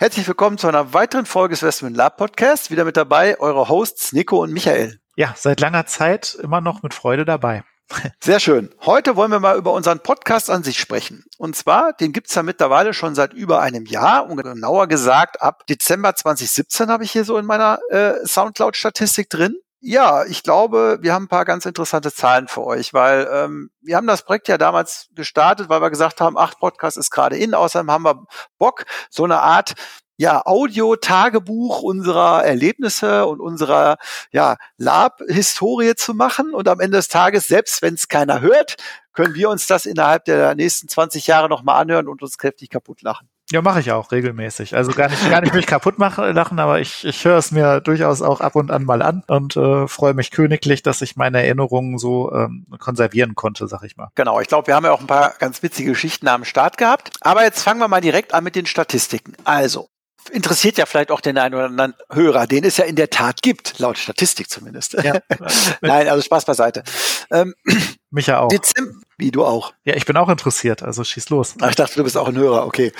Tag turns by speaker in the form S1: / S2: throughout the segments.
S1: Herzlich willkommen zu einer weiteren Folge des Westman Lab Podcast. Wieder mit dabei eure Hosts Nico und Michael.
S2: Ja, seit langer Zeit immer noch mit Freude dabei.
S1: Sehr schön. Heute wollen wir mal über unseren Podcast an sich sprechen. Und zwar, den gibt's ja mittlerweile schon seit über einem Jahr. Und genauer gesagt, ab Dezember 2017 habe ich hier so in meiner äh, Soundcloud-Statistik drin. Ja, ich glaube, wir haben ein paar ganz interessante Zahlen für euch, weil ähm, wir haben das Projekt ja damals gestartet, weil wir gesagt haben, ach, Podcast ist gerade in, außerdem haben wir Bock, so eine Art ja, Audio-Tagebuch unserer Erlebnisse und unserer ja, Lab-Historie zu machen. Und am Ende des Tages, selbst wenn es keiner hört, können wir uns das innerhalb der nächsten 20 Jahre nochmal anhören und uns kräftig kaputt lachen.
S2: Ja, mache ich auch regelmäßig. Also gar nicht, gar nicht mich kaputt machen, lachen, aber ich, ich höre es mir durchaus auch ab und an mal an und äh, freue mich königlich, dass ich meine Erinnerungen so ähm, konservieren konnte, sag ich mal.
S1: Genau, ich glaube, wir haben ja auch ein paar ganz witzige Geschichten am Start gehabt. Aber jetzt fangen wir mal direkt an mit den Statistiken. Also, interessiert ja vielleicht auch den einen oder anderen Hörer, den es ja in der Tat gibt, laut Statistik zumindest. Ja. Nein, also Spaß beiseite. Ähm,
S2: Mich ja auch.
S1: Dezember, wie du auch.
S2: Ja, ich bin auch interessiert, also schieß los.
S1: Ach, ich dachte, du bist auch ein Hörer, okay.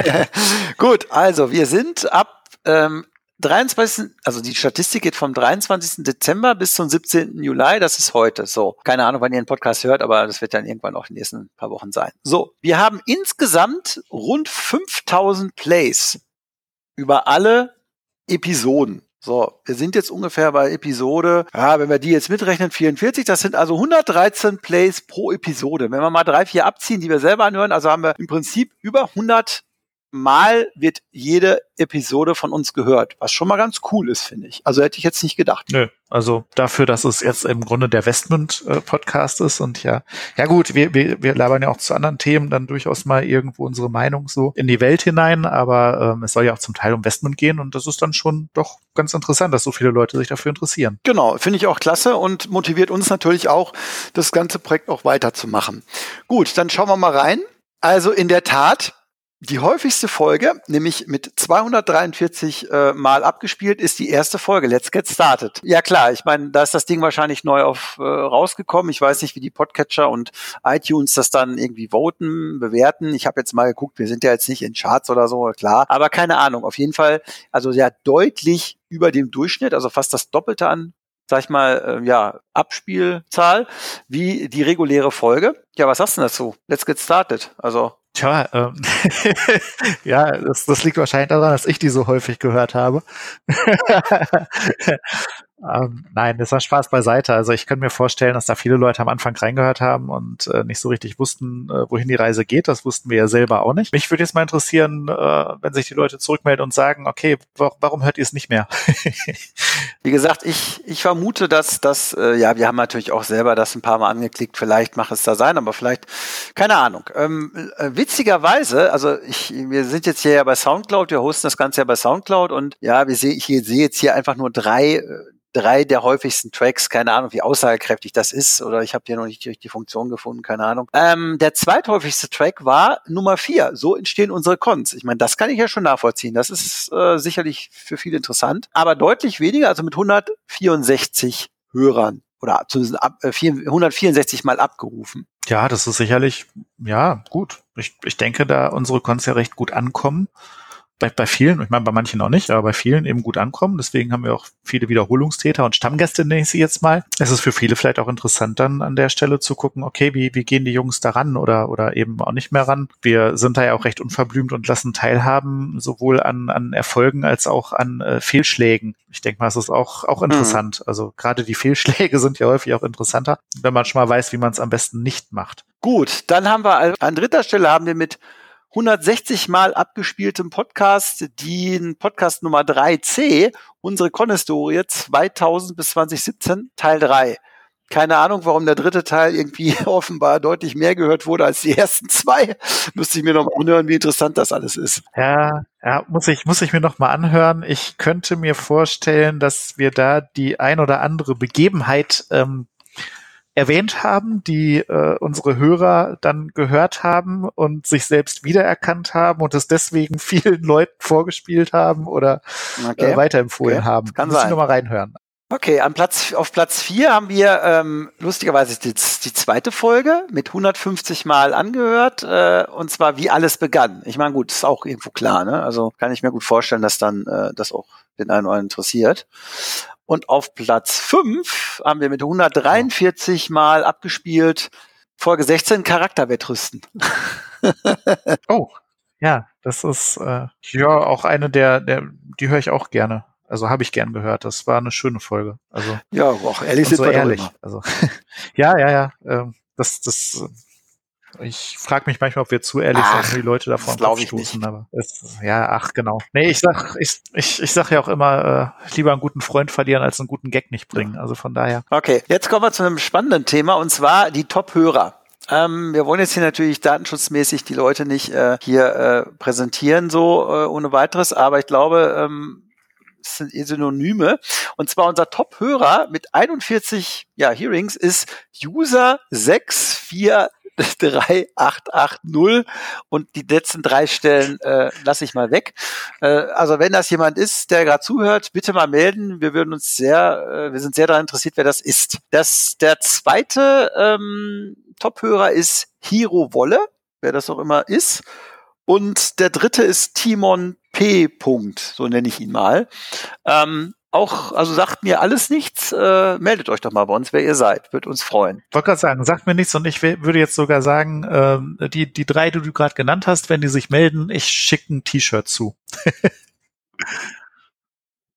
S1: Gut, also wir sind ab ähm, 23. Also die Statistik geht vom 23. Dezember bis zum 17. Juli, das ist heute. So, keine Ahnung, wann ihr den Podcast hört, aber das wird dann irgendwann auch in den nächsten paar Wochen sein. So, wir haben insgesamt rund 5000 Plays über alle Episoden. So, wir sind jetzt ungefähr bei Episode, ja, wenn wir die jetzt mitrechnen, 44, das sind also 113 Plays pro Episode. Wenn wir mal drei, vier abziehen, die wir selber anhören, also haben wir im Prinzip über 100 Mal wird jede Episode von uns gehört, was schon mal ganz cool ist, finde ich. Also hätte ich jetzt nicht gedacht.
S2: Nö, also dafür, dass es jetzt im Grunde der Westmund-Podcast ist und ja, ja gut, wir, wir, wir labern ja auch zu anderen Themen dann durchaus mal irgendwo unsere Meinung so in die Welt hinein, aber ähm, es soll ja auch zum Teil um Westmund gehen und das ist dann schon doch ganz interessant, dass so viele Leute sich dafür interessieren.
S1: Genau, finde ich auch klasse und motiviert uns natürlich auch, das ganze Projekt auch weiterzumachen. Gut, dann schauen wir mal rein. Also in der Tat, die häufigste Folge, nämlich mit 243 äh, Mal abgespielt, ist die erste Folge. Let's get started. Ja klar, ich meine, da ist das Ding wahrscheinlich neu auf äh, rausgekommen. Ich weiß nicht, wie die Podcatcher und iTunes das dann irgendwie voten, bewerten. Ich habe jetzt mal geguckt, wir sind ja jetzt nicht in Charts oder so, klar. Aber keine Ahnung. Auf jeden Fall, also ja deutlich über dem Durchschnitt, also fast das Doppelte an sag ich mal, äh, ja, Abspielzahl wie die reguläre Folge. Ja, was sagst du dazu? Let's get started. Also
S2: Tja, ähm, ja, das, das liegt wahrscheinlich daran, dass ich die so häufig gehört habe. Ähm, nein, das war Spaß beiseite. Also ich könnte mir vorstellen, dass da viele Leute am Anfang reingehört haben und äh, nicht so richtig wussten, äh, wohin die Reise geht. Das wussten wir ja selber auch nicht. Mich würde jetzt mal interessieren, äh, wenn sich die Leute zurückmelden und sagen, okay, warum hört ihr es nicht mehr?
S1: Wie gesagt, ich, ich vermute, dass das, äh, ja, wir haben natürlich auch selber das ein paar Mal angeklickt. Vielleicht macht es da sein, aber vielleicht, keine Ahnung. Ähm, äh, witzigerweise, also ich, wir sind jetzt hier ja bei Soundcloud, wir hosten das Ganze ja bei Soundcloud und ja, wir sehen, ich sehe jetzt hier einfach nur drei äh, drei der häufigsten Tracks, keine Ahnung, wie aussagekräftig das ist, oder ich habe hier noch nicht die richtige Funktion gefunden, keine Ahnung. Ähm, der zweithäufigste Track war Nummer vier. So entstehen unsere Cons. Ich meine, das kann ich ja schon nachvollziehen. Das ist äh, sicherlich für viele interessant, aber deutlich weniger, also mit 164 Hörern oder zumindest ab, äh, 164 Mal abgerufen.
S2: Ja, das ist sicherlich, ja, gut. Ich, ich denke, da unsere Cons recht gut ankommen bei, bei vielen, ich meine bei manchen auch nicht, aber bei vielen eben gut ankommen. Deswegen haben wir auch viele Wiederholungstäter und Stammgäste, nenne ich sie jetzt mal. Es ist für viele vielleicht auch interessant, dann an der Stelle zu gucken, okay, wie, wie gehen die Jungs da ran oder, oder eben auch nicht mehr ran. Wir sind da ja auch recht unverblümt und lassen teilhaben, sowohl an, an Erfolgen als auch an äh, Fehlschlägen. Ich denke mal, es ist auch, auch interessant. Mhm. Also gerade die Fehlschläge sind ja häufig auch interessanter, wenn man schon mal weiß, wie man es am besten nicht macht.
S1: Gut, dann haben wir an dritter Stelle haben wir mit 160 Mal abgespieltem Podcast, den Podcast Nummer 3c, unsere Konhistorie 2000 bis 2017, Teil 3. Keine Ahnung, warum der dritte Teil irgendwie offenbar deutlich mehr gehört wurde als die ersten zwei. Müsste ich mir noch mal anhören, wie interessant das alles ist.
S2: Ja, ja, muss ich, muss ich mir noch mal anhören. Ich könnte mir vorstellen, dass wir da die ein oder andere Begebenheit ähm, erwähnt haben, die äh, unsere Hörer dann gehört haben und sich selbst wiedererkannt haben und es deswegen vielen Leuten vorgespielt haben oder okay. äh, weiterempfohlen okay. haben.
S1: Kann Muss sein. Ich
S2: noch mal reinhören.
S1: Okay, an Platz, auf Platz vier haben wir ähm, lustigerweise die, die zweite Folge mit 150 Mal angehört, äh, und zwar wie alles begann. Ich meine, gut, ist auch irgendwo klar, ne? Also kann ich mir gut vorstellen, dass dann äh, das auch den einen oder anderen interessiert. Und auf Platz fünf haben wir mit 143 Mal abgespielt Folge 16 Charakterwettrüsten.
S2: oh, ja, das ist äh, ja auch eine der, der die höre ich auch gerne. Also habe ich gern gehört. Das war eine schöne Folge. Also
S1: ja, auch ehrlich sind
S2: so wir ehrlich. Also ja, ja, ja. Ähm, das, das. Ich frage mich manchmal, ob wir zu ehrlich ach, sind, die Leute davon
S1: nicht.
S2: Aber es, ja, ach genau. Nee, ich sag, ich, ich, ich sag ja auch immer, äh, lieber einen guten Freund verlieren als einen guten Gag nicht bringen. Also von daher.
S1: Okay, jetzt kommen wir zu einem spannenden Thema und zwar die Top-Hörer. Ähm, wir wollen jetzt hier natürlich datenschutzmäßig die Leute nicht äh, hier äh, präsentieren, so äh, ohne weiteres, aber ich glaube, ähm, das sind Synonyme. Und zwar unser Top-Hörer mit 41 ja, Hearings ist User 643880 und die letzten drei Stellen äh, lasse ich mal weg. Äh, also wenn das jemand ist, der gerade zuhört, bitte mal melden. Wir würden uns sehr, äh, wir sind sehr daran interessiert, wer das ist. Das, der zweite ähm, Top-Hörer ist Hiro Wolle, wer das auch immer ist. Und der dritte ist Timon P. -Punkt, so nenne ich ihn mal. Ähm, auch, also sagt mir alles nichts, äh, meldet euch doch mal bei uns, wer ihr seid, wird uns freuen.
S2: Ich wollte gerade sagen, sagt mir nichts und ich würde jetzt sogar sagen, äh, die, die drei, die du gerade genannt hast, wenn die sich melden, ich schicke ein T-Shirt zu.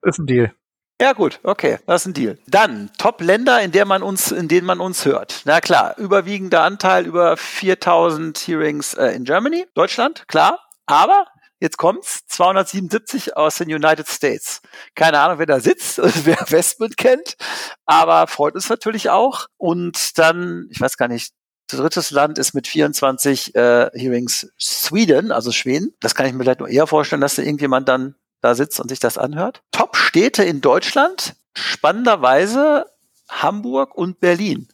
S2: ist ein Deal.
S1: Ja gut, okay, das ist ein Deal. Dann Top-Länder, in der man uns, in denen man uns hört. Na klar, überwiegender Anteil über 4000 Hearings äh, in Germany, Deutschland, klar. Aber jetzt kommt's, 277 aus den United States. Keine Ahnung, wer da sitzt, wer Westman kennt, aber freut uns natürlich auch. Und dann, ich weiß gar nicht, drittes Land ist mit 24 äh, Hearings Sweden, also Schweden. Das kann ich mir vielleicht nur eher vorstellen, dass da irgendjemand dann da sitzt und sich das anhört. Top-Städte in Deutschland, spannenderweise Hamburg und Berlin.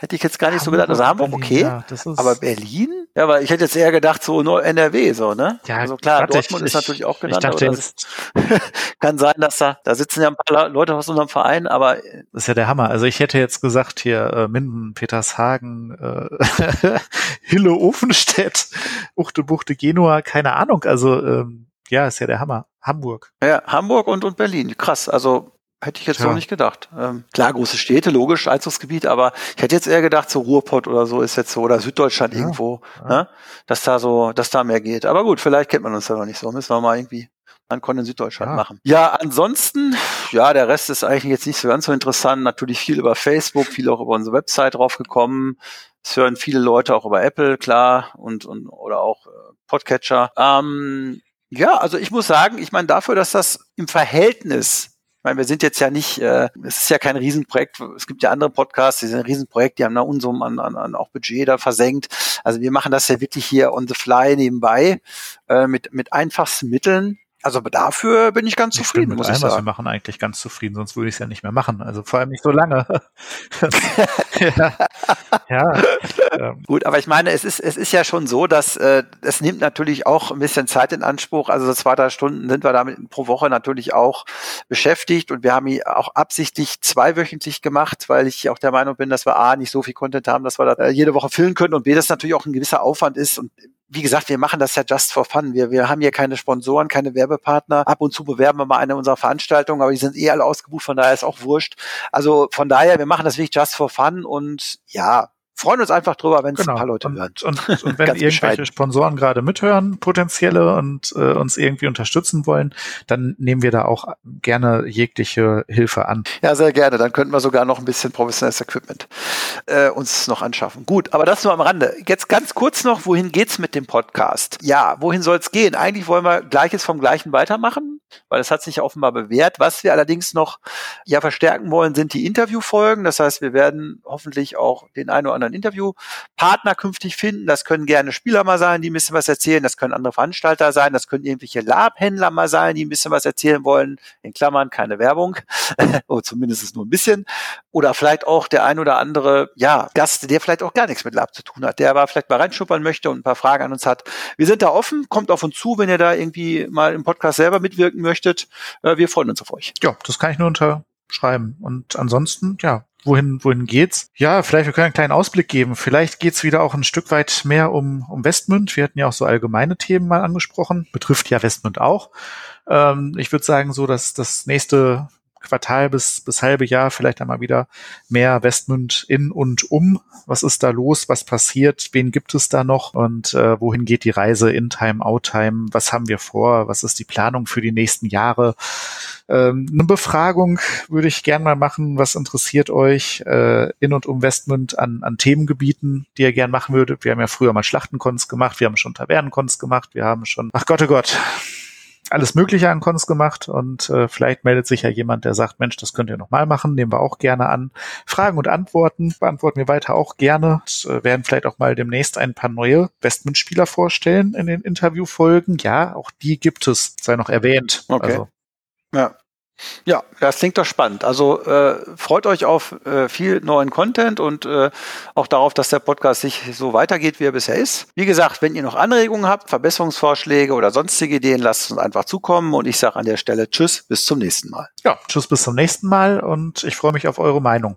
S1: Hätte ich jetzt gar nicht Hamburg so gedacht. Also Hamburg, Berlin, okay. Ja, aber Berlin? Ja, aber ich hätte jetzt eher gedacht, so nur NRW, so, ne?
S2: Ja,
S1: also klar,
S2: warte,
S1: Dortmund
S2: ich,
S1: ist natürlich auch genannt.
S2: Ich dachte jetzt,
S1: kann sein, dass da, da sitzen ja ein paar Leute aus unserem Verein, aber.
S2: Das ist ja der Hammer. Also ich hätte jetzt gesagt, hier, äh, Minden, Petershagen, äh, Hille, Ofenstedt, Uchte, Buchte, Genua, keine Ahnung. Also, ähm, ja, ist ja der Hammer. Hamburg.
S1: Ja, Hamburg und, und Berlin. Krass. Also Hätte ich jetzt ja. so nicht gedacht. Ähm, klar, große Städte, logisch, Einzugsgebiet, aber ich hätte jetzt eher gedacht, so Ruhrpott oder so ist jetzt so, oder Süddeutschland ja. irgendwo, ja. Ne? dass da so, dass da mehr geht. Aber gut, vielleicht kennt man uns ja noch nicht so. Müssen wir mal irgendwie an in Süddeutschland machen. Ja, ansonsten, ja, der Rest ist eigentlich jetzt nicht so ganz so interessant. Natürlich viel über Facebook, viel auch über unsere Website draufgekommen. Es hören viele Leute auch über Apple, klar, und, und oder auch äh, Podcatcher. Ähm, ja, also ich muss sagen, ich meine, dafür, dass das im Verhältnis meine, wir sind jetzt ja nicht, äh, es ist ja kein Riesenprojekt. Es gibt ja andere Podcasts, die sind ein Riesenprojekt, die haben da Unsummen an, an, an auch Budget da versenkt. Also wir machen das ja wirklich hier on the fly nebenbei äh, mit, mit einfachsten Mitteln. Also dafür bin ich ganz ich zufrieden, muss ich allem, sagen. Was
S2: wir machen eigentlich ganz zufrieden, sonst würde ich es ja nicht mehr machen. Also vor allem nicht so lange. ja.
S1: ja. Ähm. Gut, aber ich meine, es ist, es ist ja schon so, dass äh, es nimmt natürlich auch ein bisschen Zeit in Anspruch. Also so zwei, drei Stunden sind wir damit pro Woche natürlich auch beschäftigt und wir haben ihn auch absichtlich zweiwöchentlich gemacht, weil ich auch der Meinung bin, dass wir A, nicht so viel Content haben, dass wir da äh, jede Woche filmen können und B, das natürlich auch ein gewisser Aufwand ist und wie gesagt, wir machen das ja just for fun. Wir, wir haben hier keine Sponsoren, keine Werbepartner. Ab und zu bewerben wir mal eine unserer Veranstaltungen, aber die sind eh alle ausgebucht, von daher ist auch wurscht. Also von daher, wir machen das wirklich just for fun und ja, freuen uns einfach drüber, wenn es genau. ein paar Leute
S2: hören. Und, und, und wenn irgendwelche Sponsoren gerade mithören, potenzielle und äh, uns irgendwie unterstützen wollen, dann nehmen wir da auch gerne jegliche Hilfe an.
S1: Ja, sehr gerne. Dann könnten wir sogar noch ein bisschen professionelles Equipment äh, uns noch anschaffen. Gut, aber das nur am Rande. Jetzt ganz kurz noch, wohin geht's mit dem Podcast? Ja, wohin soll es gehen? Eigentlich wollen wir Gleiches vom Gleichen weitermachen weil es hat sich offenbar bewährt. Was wir allerdings noch ja verstärken wollen, sind die Interviewfolgen. Das heißt, wir werden hoffentlich auch den einen oder anderen Interviewpartner künftig finden. Das können gerne Spieler mal sein, die ein bisschen was erzählen. Das können andere Veranstalter sein. Das können irgendwelche Lab-Händler mal sein, die ein bisschen was erzählen wollen. In Klammern keine Werbung. oder zumindest nur ein bisschen. Oder vielleicht auch der ein oder andere, ja, Gast, der vielleicht auch gar nichts mit Lab zu tun hat, der aber vielleicht mal reinschnuppern möchte und ein paar Fragen an uns hat. Wir sind da offen. Kommt auf uns zu, wenn ihr da irgendwie mal im Podcast selber mitwirken möchtet. Äh, wir freuen uns auf euch.
S2: Ja, das kann ich nur unterschreiben. Und ansonsten, ja, wohin, wohin geht's? Ja, vielleicht wir können einen kleinen Ausblick geben. Vielleicht geht's wieder auch ein Stück weit mehr um, um Westmünd. Wir hatten ja auch so allgemeine Themen mal angesprochen. Betrifft ja Westmünd auch. Ähm, ich würde sagen, so, dass das nächste Quartal bis, bis halbe Jahr vielleicht einmal wieder mehr Westmünd in und um. Was ist da los? Was passiert? Wen gibt es da noch? Und äh, wohin geht die Reise in Time, Out Time? Was haben wir vor? Was ist die Planung für die nächsten Jahre? Ähm, eine Befragung würde ich gern mal machen. Was interessiert euch äh, in und um Westmünd an, an Themengebieten, die ihr gern machen würdet? Wir haben ja früher mal Schlachtenkons gemacht, wir haben schon Tavernenkons gemacht, wir haben schon, ach Gott, oh Gott, alles Mögliche an Cons gemacht und äh, vielleicht meldet sich ja jemand, der sagt, Mensch, das könnt ihr nochmal machen, nehmen wir auch gerne an. Fragen und Antworten beantworten wir weiter auch gerne. Und, äh, werden vielleicht auch mal demnächst ein paar neue Westman-Spieler vorstellen in den Interviewfolgen. Ja, auch die gibt es, sei noch erwähnt.
S1: Okay. Also. Ja, ja, das klingt doch spannend. Also äh, freut euch auf äh, viel neuen Content und äh, auch darauf, dass der Podcast sich so weitergeht, wie er bisher ist. Wie gesagt, wenn ihr noch Anregungen habt, Verbesserungsvorschläge oder sonstige Ideen, lasst uns einfach zukommen und ich sage an der Stelle Tschüss, bis zum nächsten Mal.
S2: Ja, Tschüss, bis zum nächsten Mal und ich freue mich auf eure Meinung.